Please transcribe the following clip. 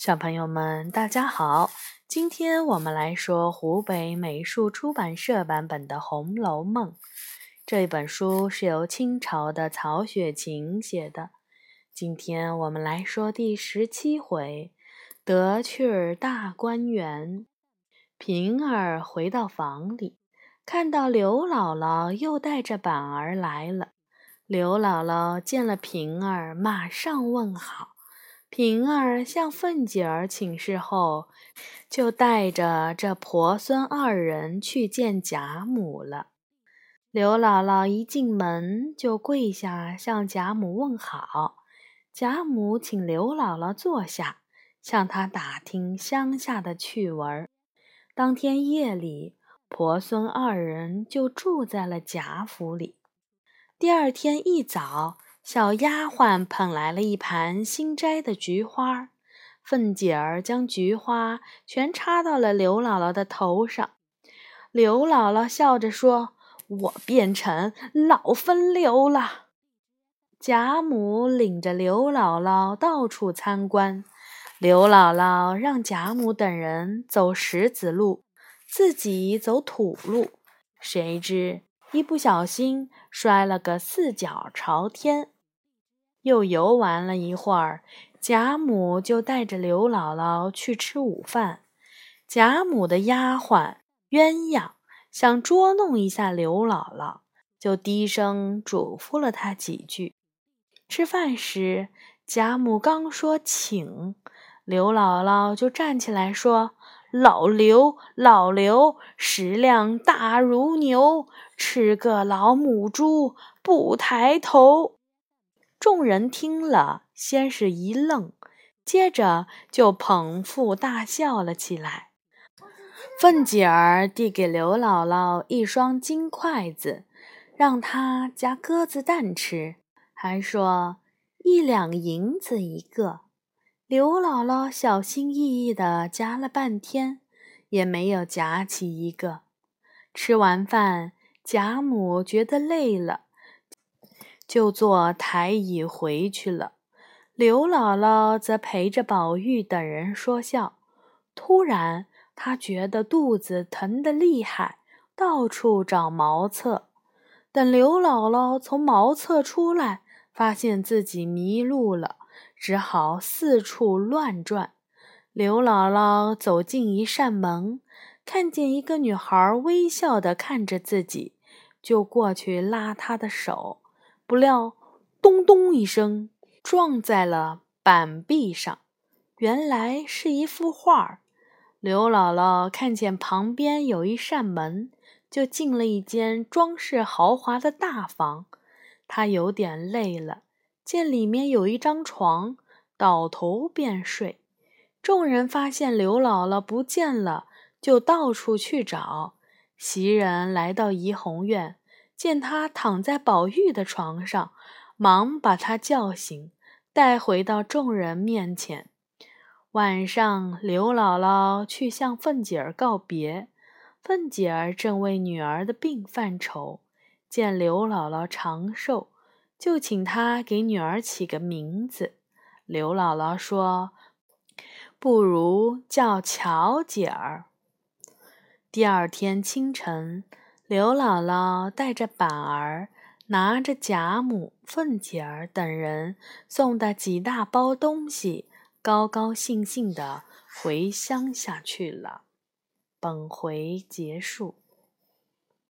小朋友们，大家好！今天我们来说湖北美术出版社版本的《红楼梦》。这本书是由清朝的曹雪芹写的。今天我们来说第十七回：得趣儿大观园。平儿回到房里，看到刘姥姥又带着板儿来了。刘姥姥见了平儿，马上问好。平儿向凤姐儿请示后，就带着这婆孙二人去见贾母了。刘姥姥一进门就跪下向贾母问好。贾母请刘姥姥坐下，向她打听乡下的趣闻。当天夜里，婆孙二人就住在了贾府里。第二天一早。小丫鬟捧来了一盘新摘的菊花，凤姐儿将菊花全插到了刘姥姥的头上。刘姥姥笑着说：“我变成老风流了。”贾母领着刘姥姥到处参观，刘姥姥让贾母等人走石子路，自己走土路，谁知一不小心摔了个四脚朝天。又游玩了一会儿，贾母就带着刘姥姥去吃午饭。贾母的丫鬟鸳鸯想捉弄一下刘姥姥，就低声嘱咐了她几句。吃饭时，贾母刚说请，刘姥姥就站起来说：“老刘，老刘，食量大如牛，吃个老母猪不抬头。”众人听了，先是一愣，接着就捧腹大笑了起来。凤姐儿递给刘姥姥一双金筷子，让她夹鸽子蛋吃，还说一两银子一个。刘姥姥小心翼翼地夹了半天，也没有夹起一个。吃完饭，贾母觉得累了。就坐台椅回去了，刘姥姥则陪着宝玉等人说笑。突然，她觉得肚子疼得厉害，到处找茅厕。等刘姥姥从茅厕出来，发现自己迷路了，只好四处乱转。刘姥姥走进一扇门，看见一个女孩微笑的看着自己，就过去拉她的手。不料，咚咚一声，撞在了板壁上。原来是一幅画。刘姥姥看见旁边有一扇门，就进了一间装饰豪华的大房。她有点累了，见里面有一张床，倒头便睡。众人发现刘姥姥不见了，就到处去找。袭人来到怡红院。见他躺在宝玉的床上，忙把他叫醒，带回到众人面前。晚上，刘姥姥去向凤姐儿告别，凤姐儿正为女儿的病犯愁，见刘姥姥长寿，就请她给女儿起个名字。刘姥姥说：“不如叫巧姐儿。”第二天清晨。刘姥姥带着板儿，拿着贾母、凤姐儿等人送的几大包东西，高高兴兴地回乡下去了。本回结束。